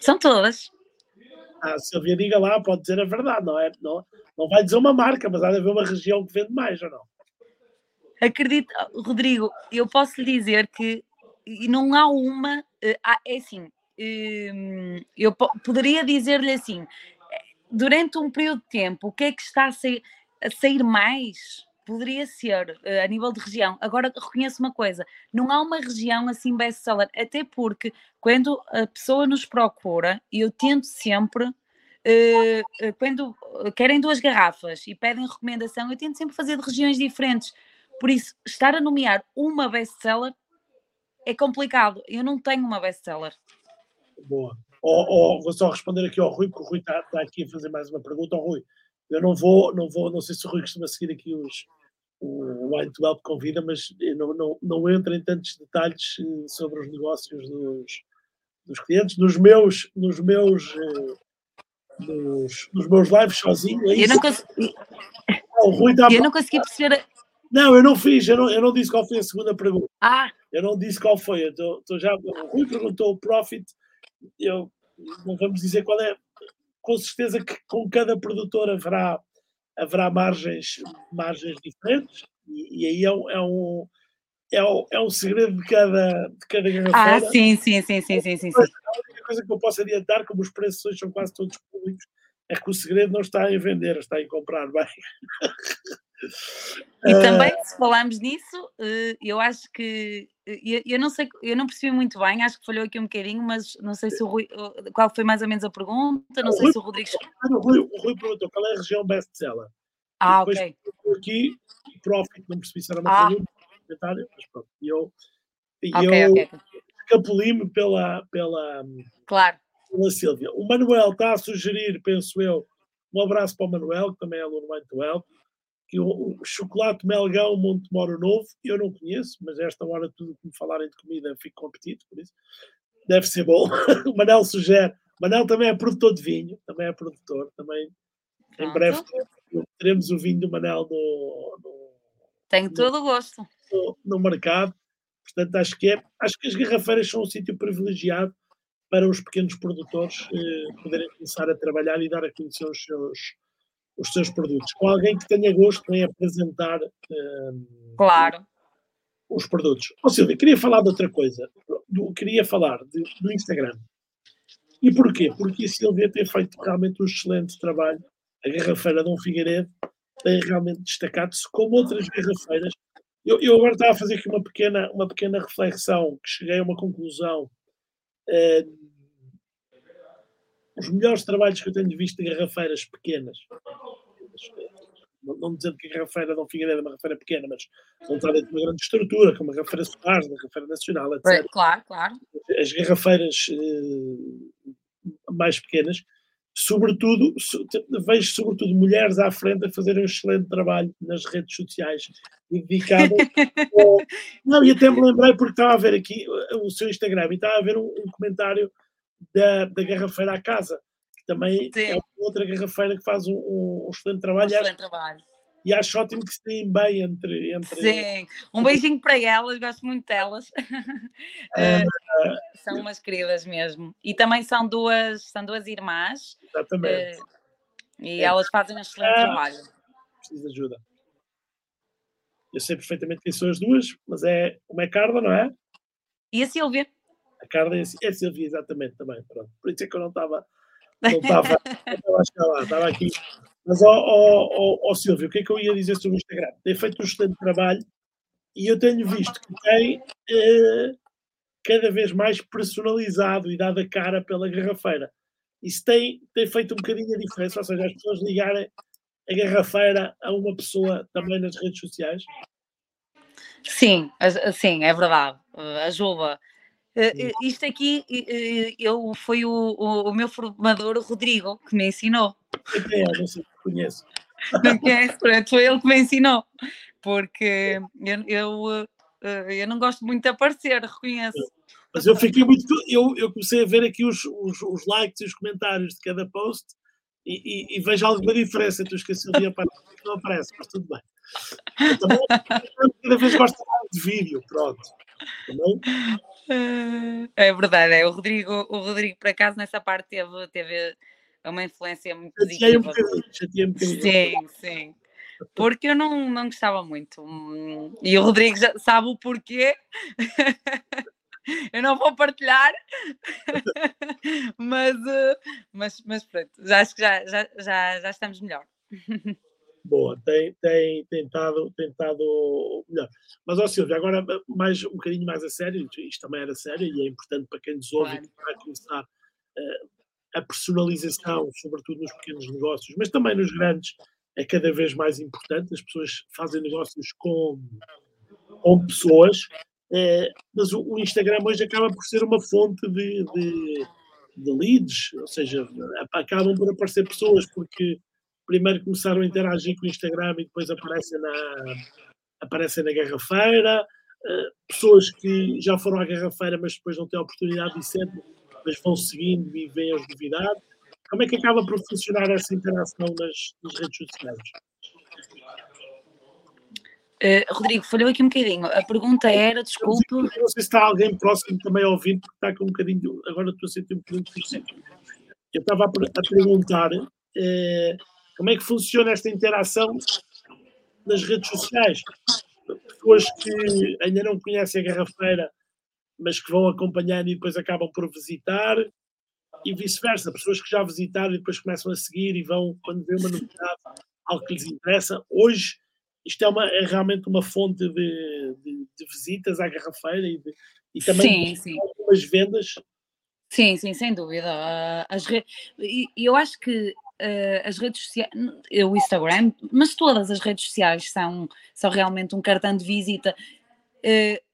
São todas. Ah, Silvia, diga lá, pode dizer a verdade, não é? Não, não vai dizer uma marca, mas há de haver uma região que vende mais ou não? Acredito, Rodrigo, eu posso lhe dizer que não há uma, eh, é assim, hum, eu poderia dizer-lhe assim, durante um período de tempo, o que é que está a sair, a sair mais? Poderia ser eh, a nível de região. Agora reconheço uma coisa: não há uma região assim best-seller, até porque quando a pessoa nos procura, eu tento sempre Uh, quando querem duas garrafas e pedem recomendação, eu tento sempre fazer de regiões diferentes, por isso, estar a nomear uma best-seller é complicado. Eu não tenho uma best-seller. Boa. Oh, oh, vou só responder aqui ao Rui, porque o Rui está, está aqui a fazer mais uma pergunta. Oh, Rui, eu não vou, não vou, não sei se o Rui costuma seguir aqui os, o Wine to Help convida, mas não, não, não entro em tantos detalhes eh, sobre os negócios dos, dos clientes. Nos meus, nos meus, eh, nos, nos meus lives sozinho. É eu não consegui, oh, eu não consegui perceber não, eu não fiz, eu não, eu não disse qual foi a segunda pergunta. Ah! Eu não disse qual foi. Eu tô, tô já, o Rui perguntou o profit, eu não vamos dizer qual é. Com certeza que com cada produtor haverá, haverá margens, margens diferentes, e, e aí é um, é um, é um, é um segredo de cada, de cada garrafeira. Ah, sim, sim, sim, sim, sim, sim, sim. A única coisa que eu posso adiantar, como os preços hoje são quase todos públicos, é que o segredo não está em vender, está em comprar bem. E também, se falarmos nisso, eh, eu acho que eu, eu, não sei, eu não percebi muito bem, acho que falhou aqui um bocadinho, mas não sei se o Rui, qual foi mais ou menos a pergunta, não o sei Rui, se o Rodrigo. O Rui, o Rui perguntou qual é a região best-seller. Ah, ok. Aqui, profit, não percebi se era uma ah. pergunta, mas pronto. E eu, okay, eu okay. escapuli-me pela, pela, claro. pela Silvia. O Manuel está a sugerir, penso eu, um abraço para o Manuel, que também é aluno do Help, que o, o chocolate Melgão Montemoro Novo, eu não conheço, mas esta hora tudo que me falarem de comida fico com apetite, por isso deve ser bom. o Manel sugere. O Manel também é produtor de vinho, também é produtor, também em breve teremos o vinho do Manel no, no tenho todo o gosto no, no, mercado. Portanto, acho que é, acho que as garrafeiras são um sítio privilegiado para os pequenos produtores eh, poderem começar a trabalhar e dar a conhecer os seus, os seus produtos. Com alguém que tenha gosto em apresentar uh, claro. os produtos. Ó oh, Silvia, queria falar de outra coisa. Do, queria falar de, do Instagram. E porquê? Porque a Silvia tem feito realmente um excelente trabalho. A Garrafeira Dom Figueiredo tem realmente destacado-se como outras garrafeiras. Eu, eu, agora estava a fazer aqui uma pequena, uma pequena reflexão, que cheguei a uma conclusão. Uh, os melhores trabalhos que eu tenho visto de garrafeiras pequenas, não, não dizendo que a garrafeira não Figueiredo é uma garrafeira pequena, mas não está dentro de uma grande estrutura, como a garrafeira Soares, a garrafeira nacional, etc. Claro, claro. As garrafeiras eh, mais pequenas, sobretudo, vejo sobretudo mulheres à frente a fazerem um excelente trabalho nas redes sociais dedicadas. Não, e até me lembrei porque estava a ver aqui o seu Instagram e estava a ver um, um comentário da, da Garrafeira à Casa, que também Sim. é outra garrafeira que faz um, um excelente trabalho. Um excelente trabalho. E acho ótimo que se deem bem entre, entre. Sim, um beijinho para elas, gosto muito delas. Uh, são umas queridas mesmo. E também são duas, são duas irmãs. Exatamente. Uh, e é. elas fazem um excelente ah, trabalho. Preciso de ajuda. Eu sei perfeitamente quem são as duas, mas é uma é Carla, não é? E a Silvia. A Carla é a Silvia, exatamente, também. Pronto. Por isso é que eu não estava não estava a chegar lá, estava aqui. Mas, ó, ó, ó, Silvio, o que é que eu ia dizer sobre o Instagram? Tem feito um excelente trabalho e eu tenho visto que tem eh, cada vez mais personalizado e dado a cara pela garrafeira. Isso tem, tem feito um bocadinho a diferença, ou seja, as pessoas ligarem a garrafeira a uma pessoa também nas redes sociais. Sim, sim, é verdade. Ajuda. Uh, isto aqui uh, eu, foi o, o, o, meu formador, o Rodrigo, que me ensinou. É, não sei, conheço. Não conheço, foi ele que me ensinou, porque eu, eu, uh, eu não gosto muito de aparecer, reconheço. Mas eu fiquei muito. Eu, eu comecei a ver aqui os, os, os likes e os comentários de cada post e, e, e vejo alguma diferença entre os que a Silvia aparece e não aparece, mas tudo bem. Eu também cada vez gosto mais de vídeo, pronto. Também é verdade, é. O Rodrigo, o Rodrigo, por acaso, nessa parte teve, teve uma influência muito positiva. Um bocadinho, um bocadinho. Sim, sim. Porque eu não, não gostava muito. E o Rodrigo já sabe o porquê. eu não vou partilhar, mas, eh, mas, mas pronto, já acho que já, já, já, já estamos melhor boa, tem, tem tentado, tentado melhor. Mas, ó Silvia, agora mais, um bocadinho mais a sério, isto também era sério e é importante para quem nos ouve claro. e vai começar uh, a personalização, sobretudo nos pequenos negócios, mas também nos grandes, é cada vez mais importante. As pessoas fazem negócios com, com pessoas, uh, mas o, o, Instagram hoje acaba por ser uma fonte de, de, de leads, ou seja, acabam por aparecer pessoas porque primeiro começaram a interagir com o Instagram e depois aparecem na, aparecem na garrafeira, uh, pessoas que já foram à garrafeira, mas depois não têm a oportunidade de ser, mas vão seguindo e veem as novidades. Como é que acaba por funcionar essa interação nas, nas redes sociais? Uh, Rodrigo, falhou aqui um bocadinho. A pergunta era, desculpe. Não sei se está alguém próximo também a ouvir, porque está com um bocadinho. Agora estou a sentir um bocadinho de Eu estava a, perguntar uh, como é que funciona esta interação nas redes sociais? Pessoas que ainda não conhecem a garrafeira, mas que vão acompanhando e depois acabam por visitar, e vice-versa. Pessoas que já visitaram e depois começam a seguir e vão, quando vê uma novidade, algo que lhes interessa. Hoje isto é, uma, é realmente uma fonte de, de, de visitas à garrafeira e, de, e também sim, sim. algumas vendas. Sim, sim, sem dúvida. Ah, as re... Eu acho que uh, as redes sociais, o Instagram, mas todas as redes sociais são, são realmente um cartão de visita. Uh,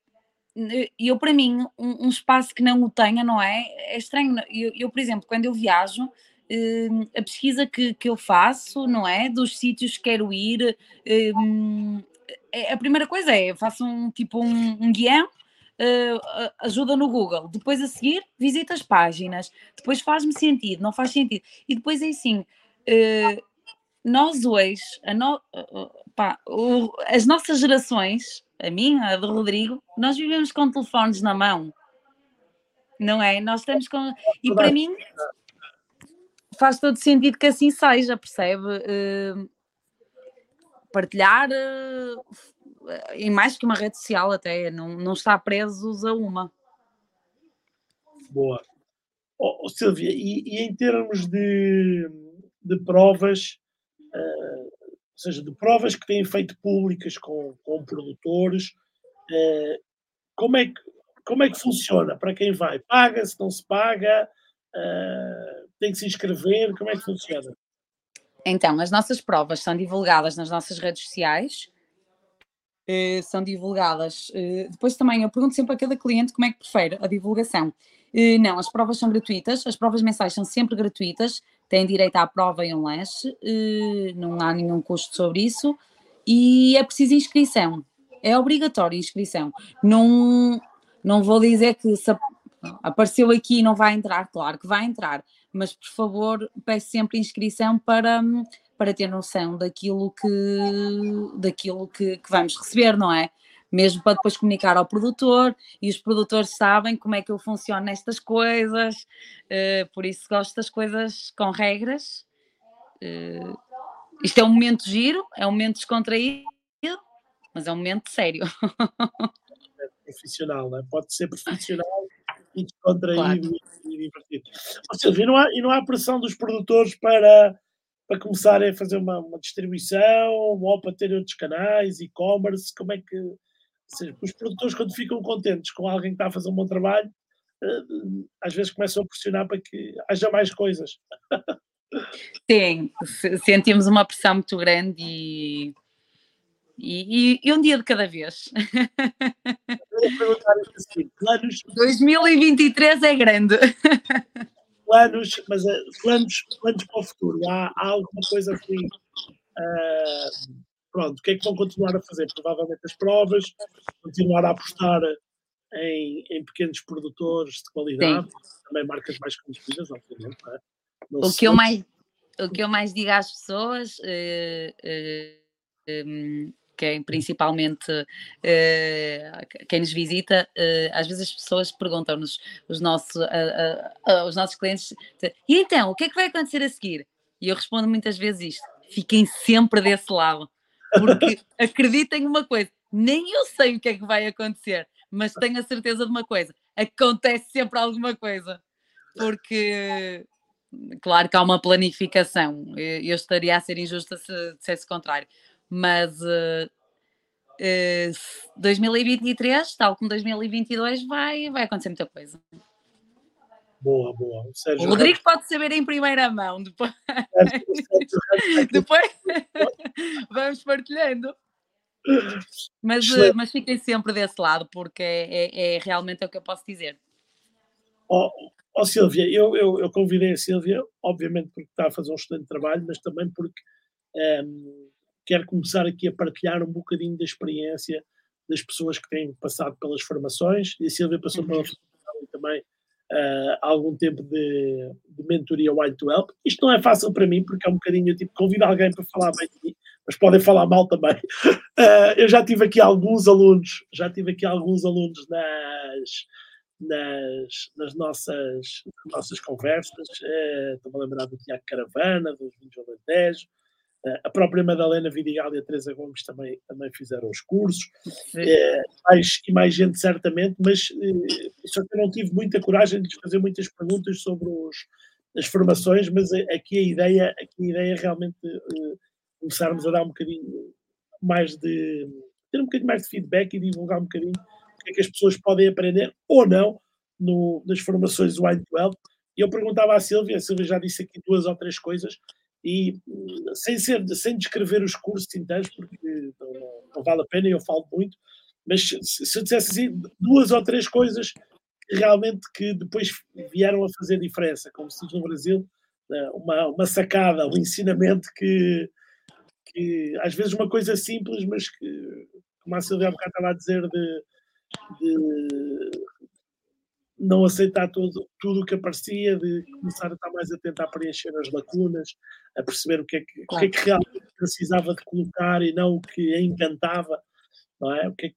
eu, para mim, um, um, espaço que não o tenha, não é? É estranho. Eu, eu por exemplo, quando eu viajo, uh, a pesquisa que, que eu faço, não é? Dos sítios que quero ir, é, a primeira coisa é, faço um tipo um, um guião, uh, ajuda no Google. Depois a seguir, visita as páginas. Depois faz-me sentido, não faz sentido. E depois é assim, uh, nós hoje, no, uh, pá, as nossas gerações, a minha, a do Rodrigo, nós vivemos com telefones na mão. Não é? Nós estamos com. E para mim faz todo sentido que assim seja, percebe? partilhar em mais que uma rede social até, não, não está presos a uma. Boa. Oh, Silvia, e, e, em termos de, de provas, uh, ou seja, de provas que têm feito públicas com, com produtores, uh, como, é que, como é que funciona? Para quem vai? Paga-se, não se paga? Uh, tem que se inscrever? Como é que funciona? Então, as nossas provas são divulgadas nas nossas redes sociais, uh, são divulgadas. Uh, depois também eu pergunto sempre a cada cliente como é que prefere a divulgação. Uh, não, as provas são gratuitas, as provas mensais são sempre gratuitas, têm direito à prova e um lanche, não há nenhum custo sobre isso, e é preciso inscrição. É obrigatório inscrição. Não, não vou dizer que se apareceu aqui e não vai entrar, claro que vai entrar, mas por favor peço sempre inscrição para para ter noção daquilo que, daquilo que, que vamos receber, não é? Mesmo para depois comunicar ao produtor e os produtores sabem como é que eu funciono nestas coisas, uh, por isso gosto das coisas com regras. Uh, isto é um momento giro, é um momento descontraído, mas é um momento sério. É profissional, é? pode ser profissional e descontraído claro. e divertido. Ou seja, e não, há, e não há pressão dos produtores para para começarem a fazer uma, uma distribuição ou para terem outros canais, e-commerce, como é que seja, os produtores quando ficam contentes com alguém que está a fazer um bom trabalho, eh, às vezes começam a pressionar para que haja mais coisas. Sim, sentimos uma pressão muito grande e, e, e um dia de cada vez. Eu perguntar assim, planos... 2023 é grande. planos, mas uh, planos, planos para o futuro. Há, há alguma coisa assim. Uh, pronto, o que é que vão continuar a fazer? Provavelmente as provas, continuar a apostar em, em pequenos produtores de qualidade, Sim. também marcas mais conhecidas, obviamente. É? O, que eu mais, o que eu mais digo às pessoas. Uh, um, quem principalmente uh, quem nos visita, uh, às vezes as pessoas perguntam-nos, os nossos, uh, os nossos clientes, e então, o que é que vai acontecer a seguir? E eu respondo muitas vezes isto: fiquem sempre desse lado, porque acreditem uma coisa, nem eu sei o que é que vai acontecer, mas tenho a certeza de uma coisa: acontece sempre alguma coisa, porque claro que há uma planificação, eu, eu estaria a ser injusta se dissesse o contrário mas uh, uh, 2023, tal como 2022, vai, vai acontecer muita coisa. Boa, boa. O, Sérgio, o Rodrigo pode saber em primeira mão, depois, depois vamos partilhando. Mas, uh, mas fiquem sempre desse lado, porque é, é, é, realmente é o que eu posso dizer. Oh, oh Silvia, eu, eu, eu, convidei a Silvia, obviamente porque está a fazer um excelente trabalho, mas também porque um, ehm, quero começar aqui a partilhar um bocadinho da experiência das pessoas que têm passado pelas formações, e a Silvia passou uhum. pela formação e também uh, algum tempo de, de mentoria Wine to Help. Isto não é fácil para mim, porque é um bocadinho, tipo, convido alguém para falar bem de mim, mas podem falar mal também. Uh, eu já tive aqui alguns alunos, já tive aqui alguns alunos nas, nas, nas nossas, nas nossas conversas, uh, estou-me a lembrar do Tiago Caravana, dos Vinhos Alentejo, a própria Madalena Vidigal e a Teresa Gomes também, também fizeram os cursos, é, mais, e mais gente certamente, mas é, só que eu não tive muita coragem de fazer muitas perguntas sobre os, as formações, mas aqui a ideia, aqui a ideia é realmente começarmos a dar um bocadinho mais de ter um bocadinho mais de feedback e divulgar um bocadinho o que é que as pessoas podem aprender ou não no, nas formações do Wine 12. E eu perguntava à Silvia, a Silvia já disse aqui duas ou três coisas, e sem, ser, sem descrever os cursos inteiros, porque não, não, vale a pena e eu falo muito, mas se, se eu dissesse assim, duas ou três coisas realmente que depois vieram a fazer diferença, como se diz no Brasil, né, uma, uma sacada, um ensinamento que, que às vezes uma coisa simples, mas que, como a Silvia bocado estava a dizer, de, de não aceitar tudo, tudo o que aparecia, de começar a estar mais atento a preencher as lacunas, a perceber o que é que, claro. o que, é que realmente precisava de colocar e não o que encantava, não é? O que é que,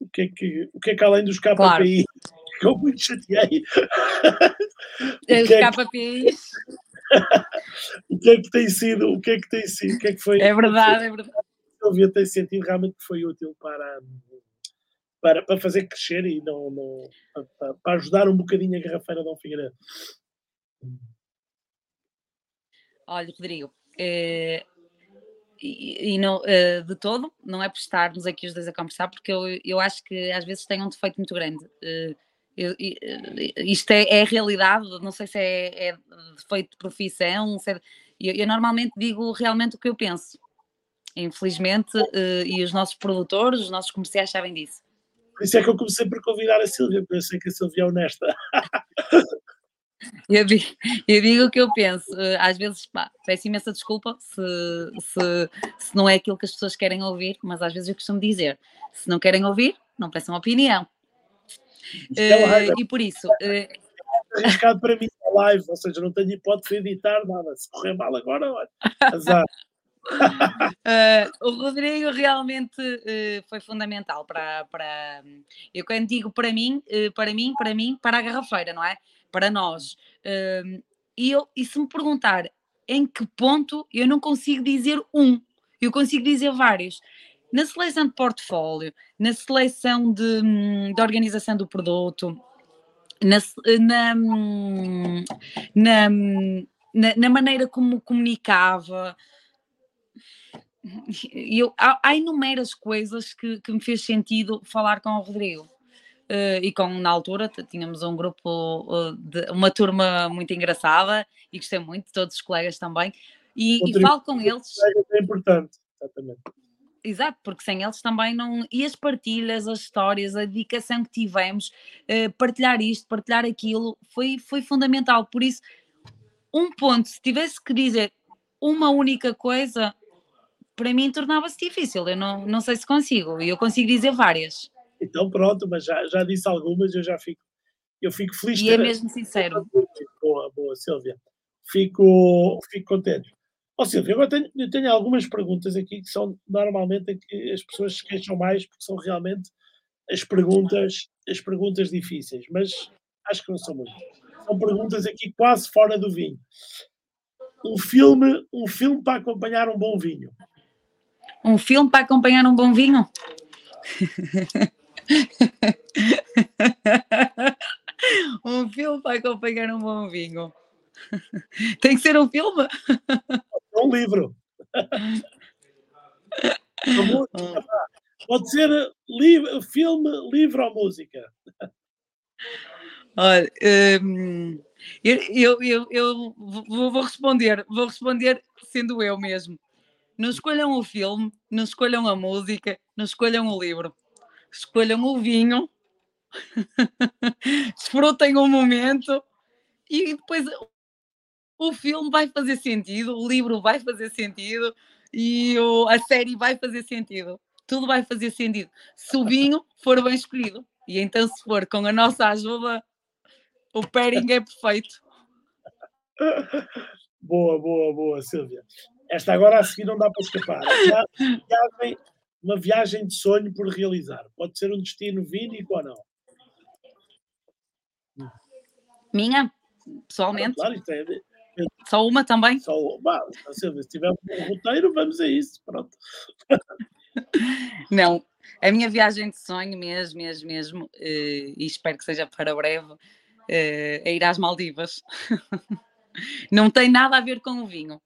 o que, é que, o que, é que além dos KPIs, claro. que eu muito chateei. Os é KPIs. o que é que tem sido, o que é que tem sido, o que é que foi. É verdade, é verdade. Eu ter sentido realmente que foi útil para para, para fazer crescer e não, não para, para, ajudar um bocadinho a garrafeira Dom Figueiredo. Olha, Rodrigo, eh, e, e, não, eh, de todo, não é por estarmos aqui os dois a conversar, porque eu, eu acho que às vezes tem um defeito muito grande. Eh, eu, isto é, é, a realidade, não sei se é, é defeito de profissão, é, eu, eu, normalmente digo realmente o que eu penso. Infelizmente, e os nossos produtores, os nossos comerciais sabem disso. Por isso é que eu comecei por convidar a Silvia, porque eu sei que a Silvia é honesta. Eu digo, eu digo o que eu penso. Eh, às vezes, pá, peço imensa desculpa se, se, se não é aquilo que as pessoas querem ouvir, mas às vezes eu costumo dizer: se não querem ouvir, não peçam opinião. É uh, e por isso. Uh, arriscado para mim a live, ou seja, não tenho hipótese de editar nada. Se correr mal agora, olha, azar uh, o Rodrigo realmente uh, foi fundamental para, para. Eu quando digo para mim, uh, para mim, para mim, para a garrafeira, não é? Para nós. e, eu, e se me perguntar em que ponto, eu não consigo dizer um, eu consigo dizer vários. Na seleção de portfólio, na seleção de, de organização do produto, na, na, na, na, na maneira como comunicava, eu, há, há inúmeras coisas que, que me fez sentido falar com o Rodrigo. Uh, e com, na altura, tínhamos um grupo, uh, de, uma turma muito engraçada e gostei muito, todos os colegas também. E, e falo com eles. É importante, exatamente. Exato, porque sem eles também não. E as partilhas, as histórias, a dedicação que tivemos, uh, partilhar isto, partilhar aquilo, foi, foi fundamental. Por isso, um ponto, se tivesse que dizer uma única coisa, para mim tornava-se difícil. Eu não, não sei se consigo, e eu consigo dizer várias. Então pronto, mas já, já disse algumas, eu já fico, eu fico feliz. E é mesmo sincero. Boa, boa, Silvia. Fico, fico contente. Ó oh, Silvia, agora tenho, eu tenho algumas perguntas aqui que são normalmente que as pessoas se queixam mais porque são realmente as perguntas, as perguntas difíceis, mas acho que não são muitas. São perguntas aqui quase fora do vinho. Um filme, um filme para acompanhar um bom vinho. Um filme para acompanhar um bom vinho? um filme para acompanhar um bom vinho. Tem que ser um filme? Um livro. Pode ser livro, filme, livro ou música. Olha, hum, eu, eu, eu, eu vou responder, vou responder sendo eu mesmo. Não escolham o filme, não escolham a música, não escolham o livro. Escolham o vinho, desfrutem o momento e depois o filme vai fazer sentido, o livro vai fazer sentido e o, a série vai fazer sentido. Tudo vai fazer sentido se o vinho for bem escolhido. E então, se for com a nossa ajuda, o pairing é perfeito. Boa, boa, boa, Silvia. Esta agora a seguir não dá para escapar. Viagem, uma viagem de sonho por realizar. Pode ser um destino vínico ou não? Minha? Pessoalmente? Claro, é, é, Só uma também? Só uma. Se tiver um roteiro, vamos a isso. Pronto. Não, a minha viagem de sonho mesmo, mesmo, mesmo, eh, e espero que seja para breve, eh, é ir às Maldivas. Não tem nada a ver com o vinho.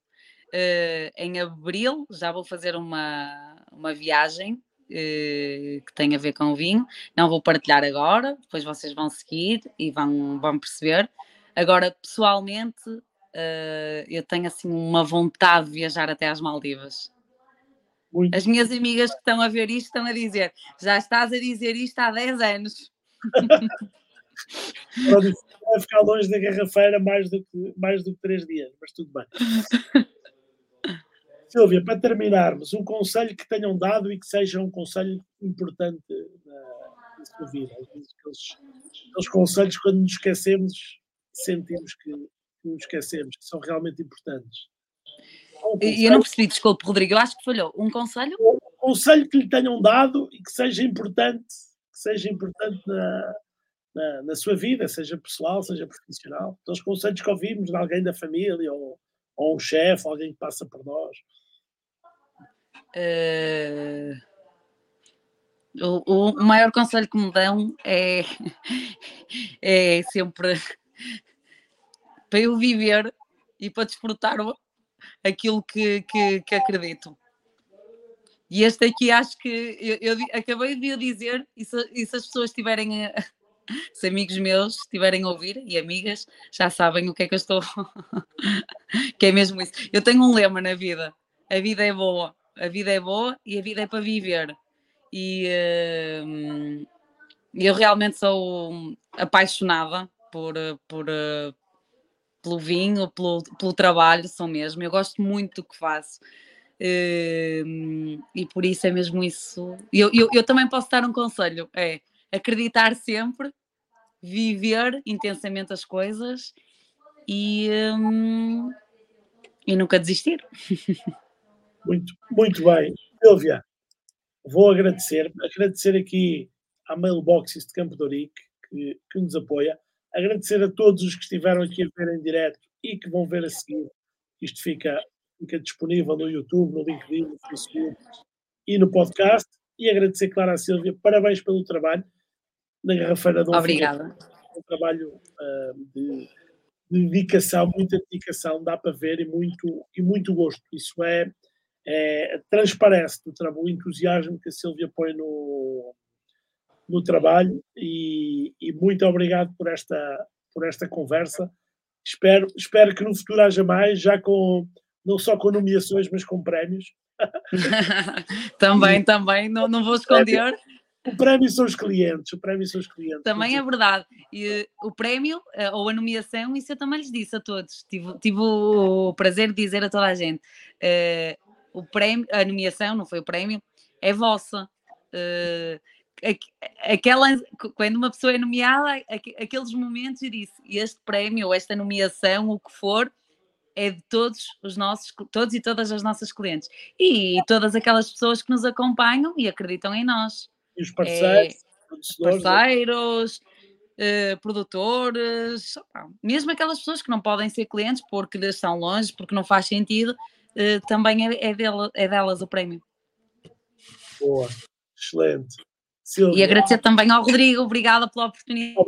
Uh, em abril já vou fazer uma, uma viagem uh, que tem a ver com o vinho. Não vou partilhar agora, depois vocês vão seguir e vão, vão perceber. Agora, pessoalmente, uh, eu tenho assim uma vontade de viajar até às Maldivas. Muito. As minhas amigas que estão a ver isto estão a dizer: já estás a dizer isto há 10 anos. Vai ficar longe da garrafeira mais do que, mais do que 3 dias, mas tudo bem. Silvia, para terminarmos, um conselho que tenham dado e que seja um conselho importante na, na sua vida. Aqueles, aqueles conselhos, quando nos esquecemos, sentimos que, que nos esquecemos, que são realmente importantes. Um eu não percebi, desculpe, Rodrigo, eu acho que falhou. Um conselho? Um conselho que lhe tenham dado e que seja importante, que seja importante na, na, na sua vida, seja pessoal, seja profissional. Então, os conselhos que ouvimos de alguém da família ou, ou um chefe, alguém que passa por nós. Uh, o, o, maior conselho que me dão é, é sempre para eu viver e para desfrutar aquilo que, que, que acredito. E este aqui acho que eu, eu acabei de dizer, e se, e se as pessoas estiverem, se amigos meus estiverem a ouvir e amigas, já sabem o que é que eu estou. que é mesmo isso. Eu tenho um lema na vida: a vida é boa a vida é boa e a vida é para viver. E uh, eu realmente sou apaixonada por, por, uh, pelo vinho, pelo, pelo trabalho, sou mesmo. Eu gosto muito do que faço. Uh, e por isso é mesmo isso. Eu, eu, eu também posso dar um conselho: é acreditar sempre, viver intensamente as coisas e, um, e nunca desistir. Muito, muito bem. Silvia, vou agradecer, agradecer aqui à Mailboxes de Campo de Ourique, que, que nos apoia, agradecer a todos os que estiveram aqui a ver em direto e que vão ver a seguir. Isto fica, fica disponível no YouTube, no LinkedIn, no Facebook e no podcast. E agradecer, claro, à Silvia, parabéns pelo trabalho na Garrafeira do Obrigada. Um trabalho uh, de, de, dedicação, muita dedicação, dá para ver e muito, e muito gosto. Isso é, é, transparece do o entusiasmo que a Silvia põe no, no trabalho e, e, muito obrigado por esta, por esta conversa. Espero, espero que no futuro haja mais, já com não só com nomeações, mas com prémios. também, também, não, não vou esconder. O prémio são os clientes, o prémio são os clientes. Também é verdade. E, o prémio eh, ou a nomeação, isso eu também lhes disse a todos. Tive, tive o prazer de dizer a toda a gente. Uh, o prémio, a nomeação, não foi o prémio, é vossa. Uh, aquela, quando uma pessoa é nomeada, aqueles momentos eu disse, este prémio ou esta nomeação, o que for, é de todos os nossos, todos e todas as nossas clientes e todas aquelas pessoas que nos acompanham e acreditam em nós. E os parceiros, é, parceiros, uh, produtores, mesmo aquelas pessoas que não podem ser clientes porque estão longe, porque não faz sentido, uh, também é, é, é delas o prémio. Boa, excelente. Silvia. E agradecer também ao Rodrigo, obrigada pela oportunidade.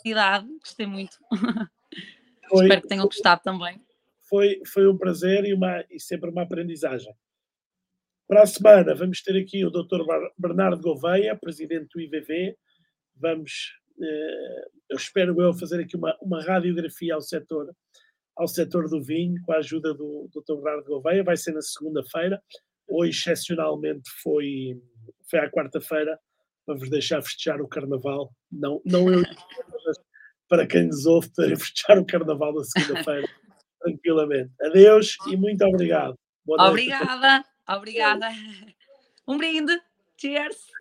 Obrigado. Gostei muito. Foi, Espero que tenham gostado também. Foi, foi um prazer e, uma, e sempre uma aprendizagem. Para a semana vamos ter aqui o Dr. Bernardo Gouveia, presidente do IVV. Vamos, eh, eu espero eu fazer aqui uma, uma radiografia ao setor ao setor do vinho, com a ajuda do, do Dr. Bernardo Gouveia. Vai ser na segunda-feira. Hoje, excepcionalmente, foi, foi à quarta-feira, para vos deixar festejar o Carnaval. Não, não eu, mas para quem nos ouve, para festejar o Carnaval na segunda-feira, tranquilamente. Adeus e muito obrigado. Obrigada, obrigada. Um brinde. Cheers.